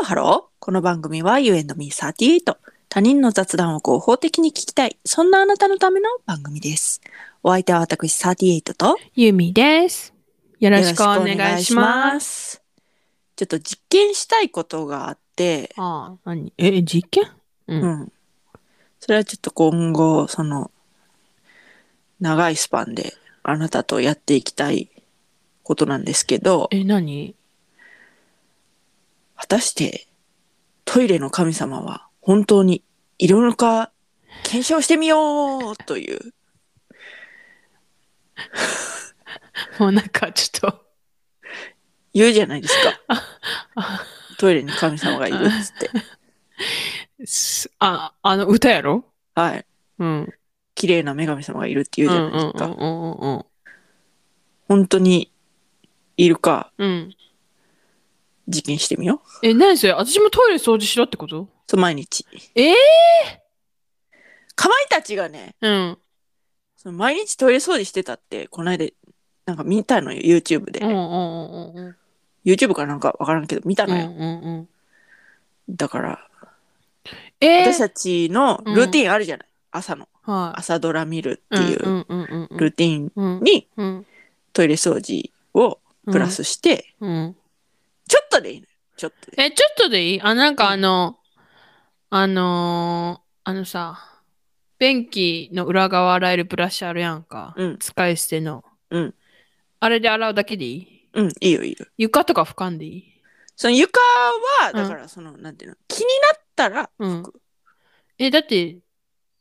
ローハロー。この番組は You and me38。他人の雑談を合法的に聞きたい。そんなあなたのための番組です。お相手は私38とゆみです。よろしくお願いしま。ますす。ちょっと実験したいことがあって、ああ、何？え、実験？う。うんん。それはちょっと今後、その、長いスパンであなたとやっていきたいことなんですけど、え、何？果たしてトイレの神様は本当にいるのか検証してみようというもうなんかちょっと、言うじゃないですか。トイレに神様がいるっつって。すあ、あの歌やろ？はい。うん。綺麗な女神様がいるって言うじゃないですか。うんうんうんうん本当にいるかうん。うん。実験してみよう。え、何それ？私もトイレ掃除しろってこと？そう、毎日。えー？かまいたちがね、うん。その毎日トイレ掃除してたって、この間、なんか見たのよ、YouTube で。うんうんうんうん YouTube かなんかわからんけど、見たうん。うんのよ。うんうん。だから、えー？私たちのルーティンあるじゃない？朝の。はい。朝ドラ見るっていううんうんうんうんルーティンうん。にうん。トイレ掃除をプラスして、うん。ちょっとでいい。ちょっとで。え、ちょっとでいい？あ、なんかあの、あのーあのさ、便器の裏側洗えるブラシあるやんか。うん使い捨ての。うん。あれで洗うだけでいい？うん、いいよ、いいよ。床とか拭かんでいい？その床は、うんだからその、なんていうの、気になったらうん拭く。え、だって、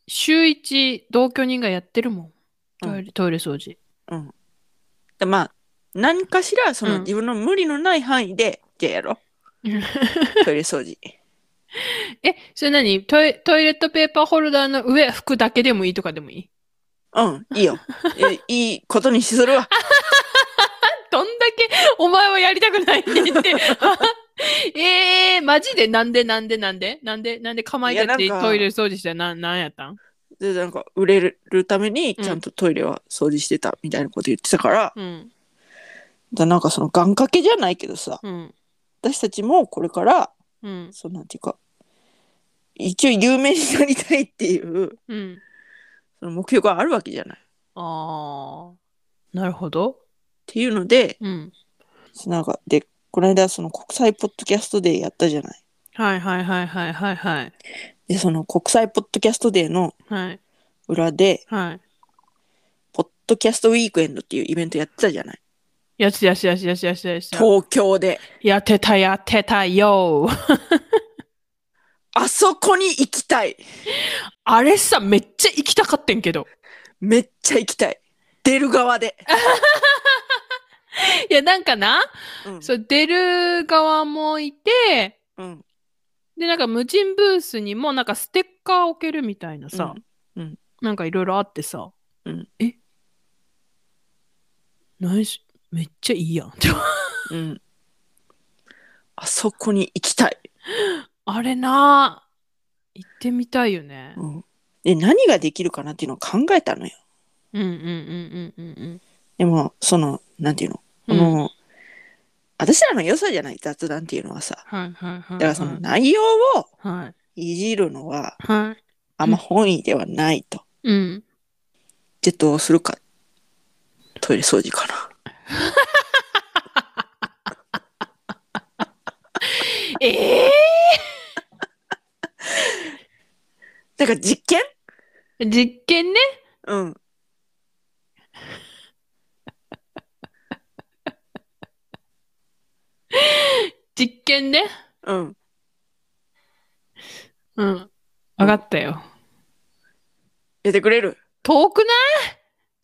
週一同居人がやってるもん。うんトイレ,、トイレ掃除。うん。でまあ、何かしら、その、うん自分の無理のない範囲で、じゃあやろう。トイレ掃除。え、それ何？トイトイレットペーパーホルダーの上拭くだけでもいいとかでもいい？うん、いいよ。えいいことにするわ。どんだけお前はやりたくないねんって。えー、マジで？なんでなんでなんで？なんでなんでかまいたちいやなんかトイレ掃除したらなんなんやったん？で、なんか、売れるために、うんちゃんとトイレは掃除してた、みたいなこと言ってたから、うん。だなんかその、願掛けじゃないけどさ、うん。私たちもこれから、うん。そうなんていうか、一応有名になりたいっていう、うん。その目標があるわけじゃない。っあー。なるほど。ていうので、うん。なんか、で、この間、その国際ポッドキャストデーやったじゃない。はいはいはいはいはいはい。で、その国際ポッドキャストデーのはい。裏で、はい。ポッドキャストウィークエンドっていうイベントやってたじゃない。やつやつやつやつやつやつ。東京で。やってたやってたよ。あそこに行きたい。あれさ、めっちゃ行きたかってんけど。めっちゃ行きたい。出る側で。いや、なんかな、うん。そう、出る側もいて、うん。で、なんか無人ブースにもなんかステッカー置けるみたいなさ、うんうんなんかいろいろあってさ、うんえ？ナイス、めっちゃいいやん。うん。あそこに行きたい。あれな行ってみたいよね。うん。で、何ができるかなっていうのを考えたのよ。うんうんうんうんうんうん。でも、その、なんていうの？この、私らの良さじゃない雑談っていうのはさ。はいはいはい。だからその内容をはい。いじるのははい。あんま本意ではないと。うん。じゃあどうするか。トイレ掃除かな。ええなんか実験？ー、実験ね。うん。実験ね。うん。うん。わかったよ。やってくれる？遠くない？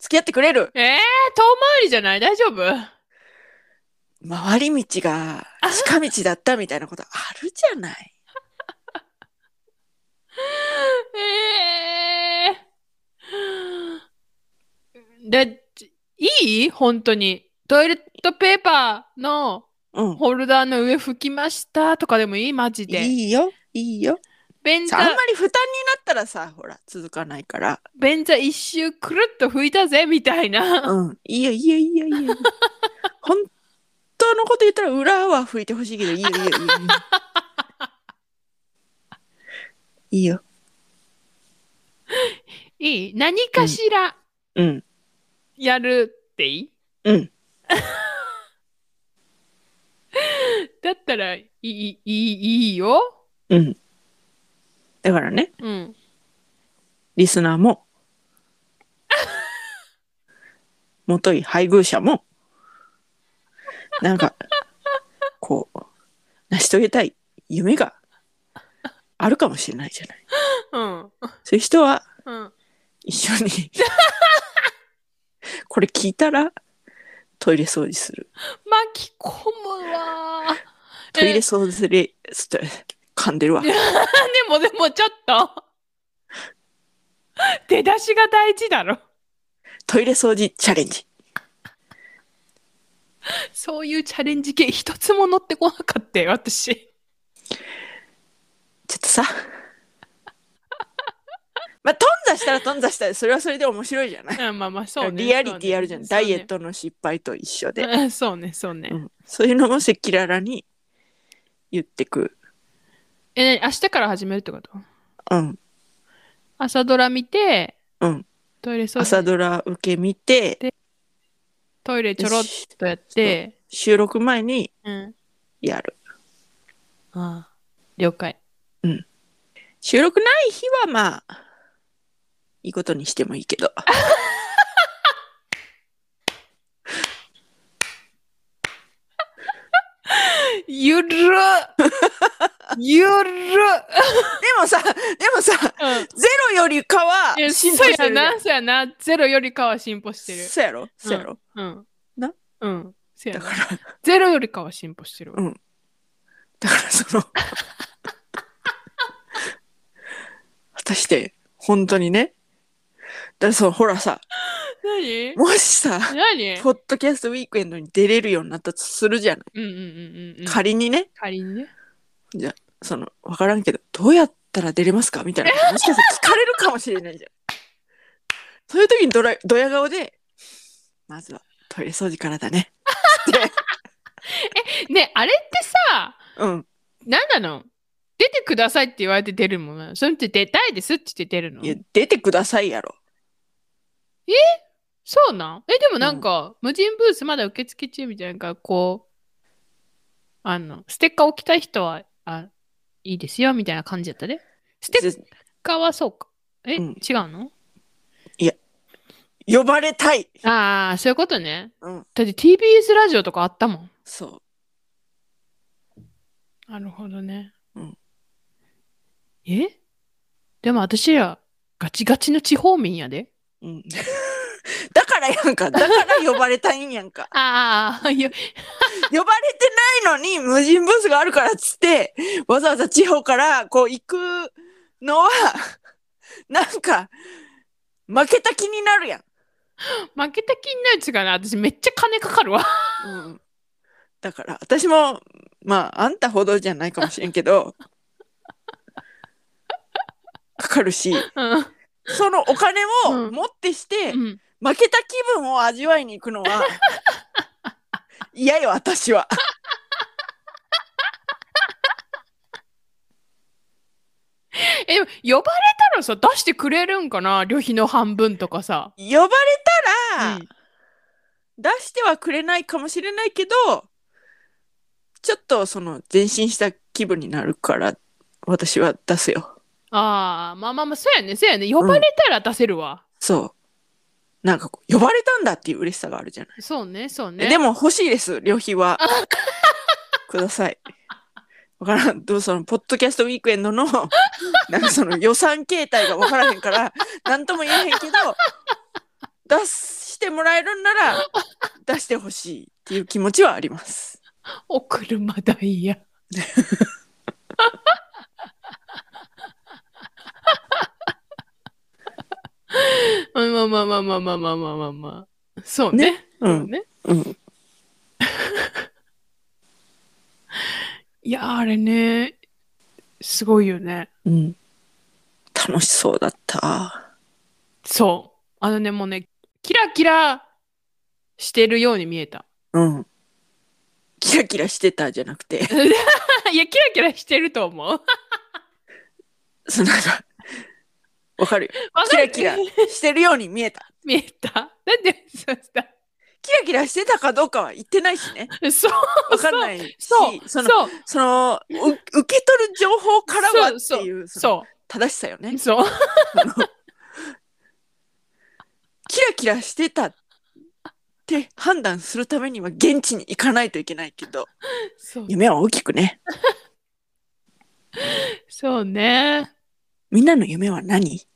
付き合ってくれるええー、遠回りじゃない？大丈夫？回り道が近道だったみたいなことあるじゃない。え えー。で、いい？本当に。トイレットペーパーのうん。ホルダーの上拭きましたとかでもいい？マジで。いいよ、いいよ。便座さあんま、り負担になったらさ、ほら、続かないから。便座一周くるっと拭いたぜみたいな。うん。いいよ、いいよ、いいよ、いいよ。本当のこと言ったら裏は拭いてほしいけど、いいよ、いいよ、いいよ。いい？よ。いい何かしらうん。やるっていい、うん。だったらいい、いい、いいよ。うん。だからね、うん。リスナーも、もとい配偶者も、なんか、こう、成し遂げたい夢があるかもしれないじゃない。うん。そういう人はうん。一緒に、これ聞いたら、トイレ掃除する。巻き込むわトイレ掃除で、す噛んでるわ。でもでもちょっと出だしが大事だろトイレ掃除チャレンジ。そういうチャレンジ系一つも乗ってこなかったよ私ちょっとさ。まあ、頓挫したら頓挫したら、それはそれで面白いじゃない。うんまあまあそうねリアリティあるじゃん。ダイエットトの失敗と一緒で。うんそうねそうね、うん、そういうのも赤裸々に言ってく。え明日から始めるってこと？うん。朝ドラ見てうん。トイレ掃除朝ドラ受け見て、トイレちょろっとやって収録前にうんやる。ああ了解収録ない日はまあ、いいことにしてもいいけど。ゆるゆるでもさ、でもさ、うん。ゼロよりかは進そうや歩してるじゃんなそうやな。ゼロよりかは進歩してる。そうやろそうやろ、うん。な？うん。そうやな。だから、ゼロよりかは進歩してるわ。うん。だからその、果たして、本当にね？だからそう、ほらさ、何？もしさ、何？ポッドキャストウィークエンドに出れるようになったとするじゃない。うんうんうんうんうん仮にね、仮にねじゃあその、わからんけど、どうやったら出れますか？みたいな。もしかしたら聞かれるかもしれないじゃん。そういう時にドラ、ドヤ顔で、まずはトイレ掃除からだね。ってねあれってさうん。何なの？出てくださいって言われて出るもんなそれって出たいですって言って出るの？いや、出てくださいやろ。そうなん？えでもなんか、無人ブースまだ受付中みたいなこうあのステッカー置きたい人はあいいですよみたいな感じやったでステッカーはそうかえ、うん違うの？呼ばれたい。ああそういうことねうん。だって TBS ラジオとかあったもんそなるほどね。うんえ？でも私らガチガチの地方民やで。う。うん。だからやんか。だから呼ばれたいんやんか。ああ、呼ばれてないのに無人ブースがあるからっつって、わざわざ地方からこう行くのは、なんか、負けた気になるやん。負けた気になるやつがな、私めっちゃ金かかるわ。うん。だから、私も、まあ、あんたほどじゃないかもしれんけど、かかるし、うん。そのお金もってして、うん負けた気分を味わいに行くのは、嫌よ、私は。え、呼ばれたらさ、出してくれるんかな？旅費の半分とかさ。呼ばれたら、うん出してはくれないかもしれないけど、ちょっとその前進した気分になるから、私は出すよ。ああ、まあまあまあ、そうやね、そうやね。呼ばれたら出せるわ。そう。なんかこう、呼ばれたんだっていう嬉しさがあるじゃない。そうね、そうね。でも欲しいです、旅費は。ください。わからん。どうその、ポッドキャストウィークエンドの、なんかその予算形態がわからへんから、なんとも言えへんけど、出してもらえるんなら、出してほしいっていう気持ちはあります。お車代や。まあまあまあまあまあまあまあまあまあまあ。そうね。ねうん。ね。うん。いや、あれね、すごいよね。うん。楽しそうだった。そう。あのね、もうね、キラキラしてるように見えた。うん。キラキラしてたじゃなくて、いや、キラキラしてると思う。そうなんか、わかるよ。わかるキラキラしてるように見えた。見えた？なんでそうした？キラキラしてたかどうかは言ってないしね。そう。わかんないし、そう。その、そう。その、う受け取る情報からはっていう、そのそ正しさよねう。。そう。あのキラキラしてたって判断するためには現地に行かないといけないけど、そう夢は大きくね。そうね。みんなの夢は何？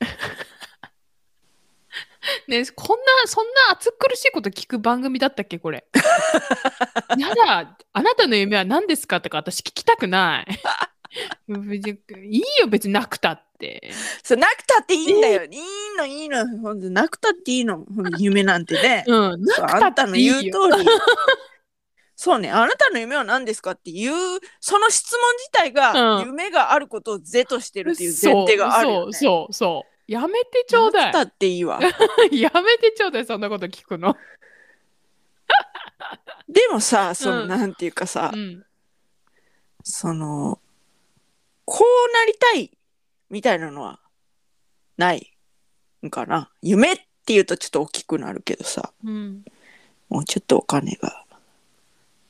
ねこんな、そんな暑苦しいこと聞く番組だったっけ、これ。やだ、あなたの夢は何ですかとか私聞きたくない。いいよ、別になくたって。そうなくたっていいんだよ。いいのいいの。ほんとなくたっていいの。夢なんてね。うん、なくたあんたのっていいよ。言う通り。そうね、あなたの夢は何ですかっていう、その質問自体が、うん夢があることを是としてるっていう前提があるよ、ね。そうそうそう。やめてちょうだい。っていいわ。やめてちょうだい、そんなこと聞くの。でもさ、その、うんなんていうかさ、うん。その、こうなりたいみたいなのはないんかな。夢っていうとちょっと大きくなるけどさ、うん、もうちょっとお金が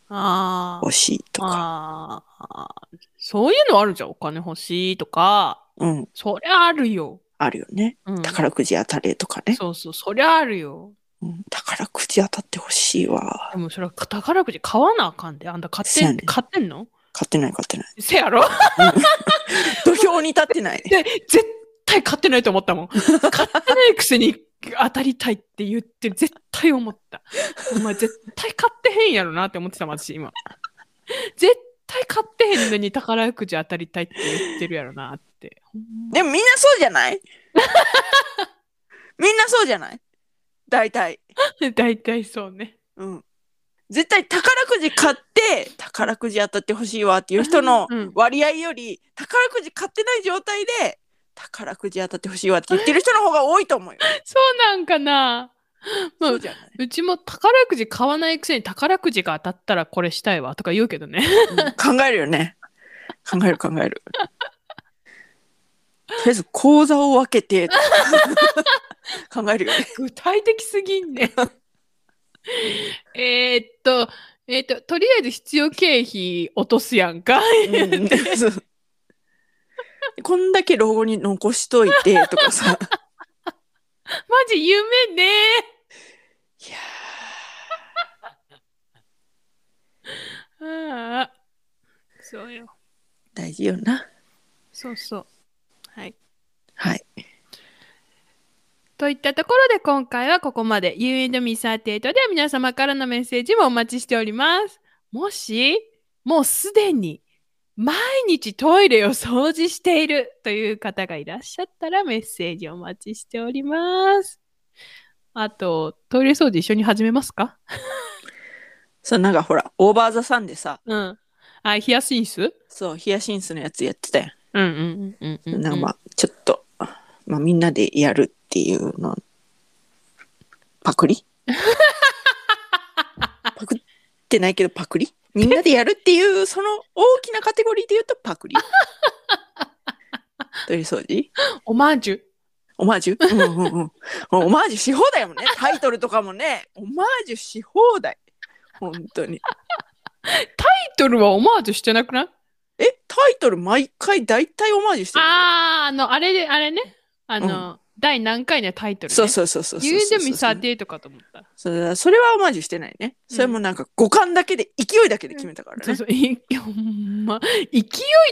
あ欲しいとか。ああーそういうのあるじゃん。お金欲しいとか。うん、そりゃあるよ。あるよね。うん、宝くじ当たれとかね。そうそう、そりゃあるよ。うん、宝くじ当たってほしいわで。もそれは宝くじ買わなあかんで。あんた買ってん、せやねん買ってんの？買ってない買ってない。せやろ？土俵に立ってない。で、絶対買ってないと思ったもん。買ってないくせに当たりたいって言ってる。絶対思った。お前絶対買ってへんやろなって思ってたもん、私今。絶対買ってへんのに宝くじ当たりたいって言ってるやろなって。でもみんなそうじゃない？みんなそうじゃない？大体。大体そうね。うん。絶対宝くじ買って宝くじ当たってほしいわっていう人のうん割合より宝くじ買ってない状態で宝くじ当たってほしいわって言ってる人の方が多いと思うよ。そうなんかな。まあそううちも宝くじ買わないくせに宝くじが当たったらこれしたいわとか言うけどね。うん考えるよね。考える考える。とりあえず口座を分けて考えるよね。具体的すぎんね。えーっと、えーっと、とりあえず必要経費落とすやんか。うんこんだけ老後に残しといてとかさ。マジ夢ね。いやああ。そうよ。ー大事よな。そうそう。はい。はい。といったところで今回はここまで U&Me38 では皆様からのメッセージもお待ちしております。もし、もうすでに毎日トイレを掃除しているという方がいらっしゃったらメッセージお待ちしております。あと、トイレ掃除一緒に始めますか？そうなんかほら、オーバーザさんでさ、うん。あ、ヒヤシンスそう、ヒヤシンスのやつやってたやん。うんうんうんうんうん。なんかまあ、ちょっと、まあみんなでやるっていうの、パクリ？パクってないけどパクリ？みんなでやるっていう、その大きなカテゴリーで言うとパクリ。トイレ掃除？オマージュ。オマージュ、うんうんうん、オマージュし放題やもんね。タイトルとかもね、オマージュし放題。本当に。タイトルはオマージュしてなくない？え、タイトル毎回大体オマージュしてる。あー、あの、あれで、あれね？あの、第何回のタイトル、ね。そうそうそうそうそうそうジミサテとかと思った。それそれはオマージュしてないね。それもなんか五感だけで、勢いだけで決めたからね。そうそう。いほんま。勢い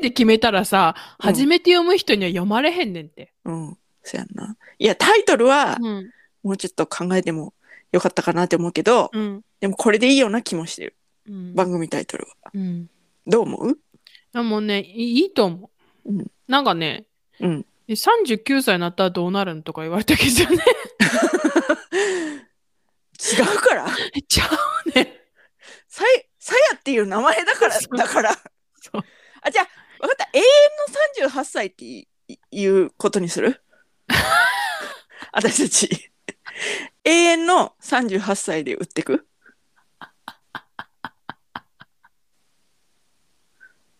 で決めたらさ、うん初めて読む人には読まれへんねんって。うん。そやんな。いや、タイトルはうん。もうちょっと考えてもよかったかなって思うけど、うん。でもこれでいいような気もしてる。うん。番組タイトルは。うん。どう思う？あもうね、いいいと思う。うんなんかね、うん。え39歳になったらどうなるんとか言われたけどね。違うから。え ちゃうね。さや、さやっていう名前だから、そうだから。そう。あ、じゃあ、わかった。永遠の38歳っていいいうことにする？私たち。永遠の38歳で売ってく？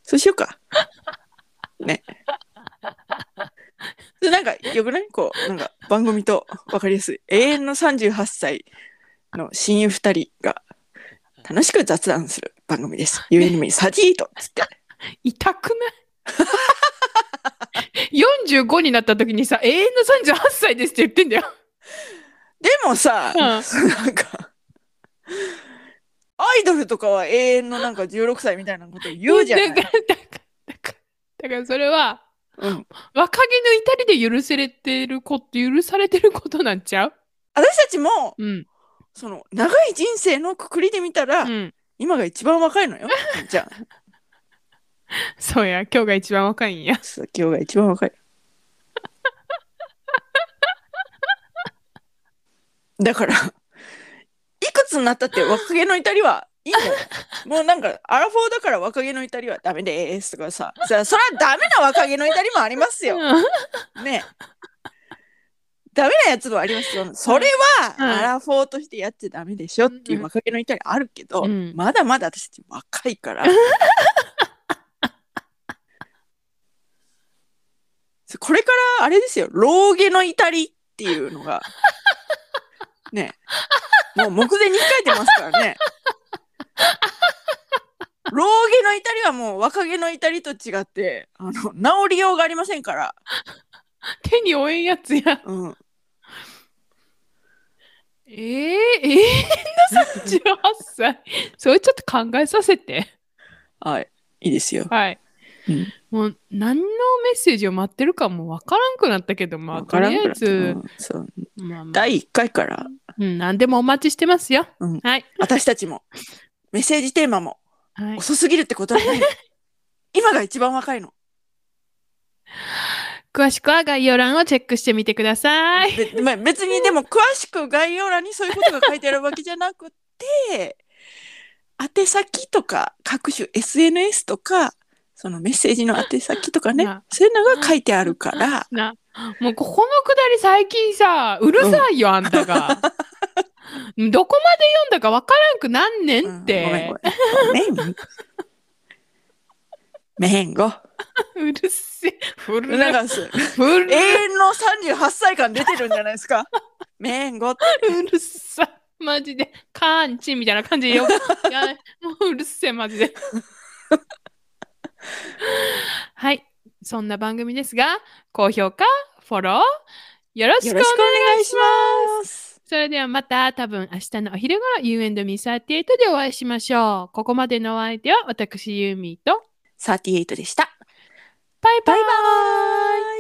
そうしようか。ね。なんかよくない？こう、なんか番組とわかりやすい。永遠の38歳の親友2人が楽しく雑談する番組です。UNM サディートっつって。痛くない？45になった時にさ、永遠の38歳ですって言ってんだよ。でもさ、うんなんか、アイドルとかは永遠のなんか16歳みたいなこと言うじゃないだから、だから、だからそれは、うん。若気の至りで許されてること、許されてることなんちゃう？私たちも、うん。その、長い人生のくくりで見たら、うん。今が一番若いのよ。じゃあ、そうや、今日が一番若いんや。今日が一番若い。だから、いくつになったって若気の至りはいいんだよ。もうなんか、アラフォーだから若気の至りはダメですとかさ、さそれはダメな若気の至りもありますよ。ね。ダメなやつもありますよ。それは、うんアラフォーとしてやっちゃダメでしょっていう若気の至りあるけど、うんまだまだ私若いから。これからあれですよ、老気の至りっていうのが、ね、もう目前に控えてますからね。老気の至りはもう若気の至りと違って、あの、治りようがありませんから。手に負えんやつや。うん。えー、えー、の38歳。それちょっと考えさせて。はい。いいですよ。はい。うんもう何のメッセージを待ってるかもわからんくなったけど、まあ、とりあえず、まあまあ第1回から、うん、何でもお待ちしてますよ。うんはい。私たちも、メッセージテーマもはい、遅すぎるってことはないの。今が一番若いの。詳しくは概要欄をチェックしてみてください。べまあ、別にでも詳しく概要欄にそういうことが書いてあるわけじゃなくて 宛先とか各種 SNS とかそのメッセージの宛先とかねなそういうのが書いてあるからな、もうここのくだり最近さ、うるさいよ、あんたが。どこまで読んだかわからんくなんねんって。うんごめんごめんごめんめんごうるせえ。ふるなんかすふる永遠の38歳間出てるんじゃないですかめんごってうるさい。マジで。カーンチみたいな感じでよ。いやもううるせえ、マジで。はい。そんな番組ですが、高評価、フォロー、よろしくお願いします。それではまた多分明日のお昼頃 You and me38 でお会いしましょう。ここまでのお相手は私ユーミーと38でしたバイバイバイバイ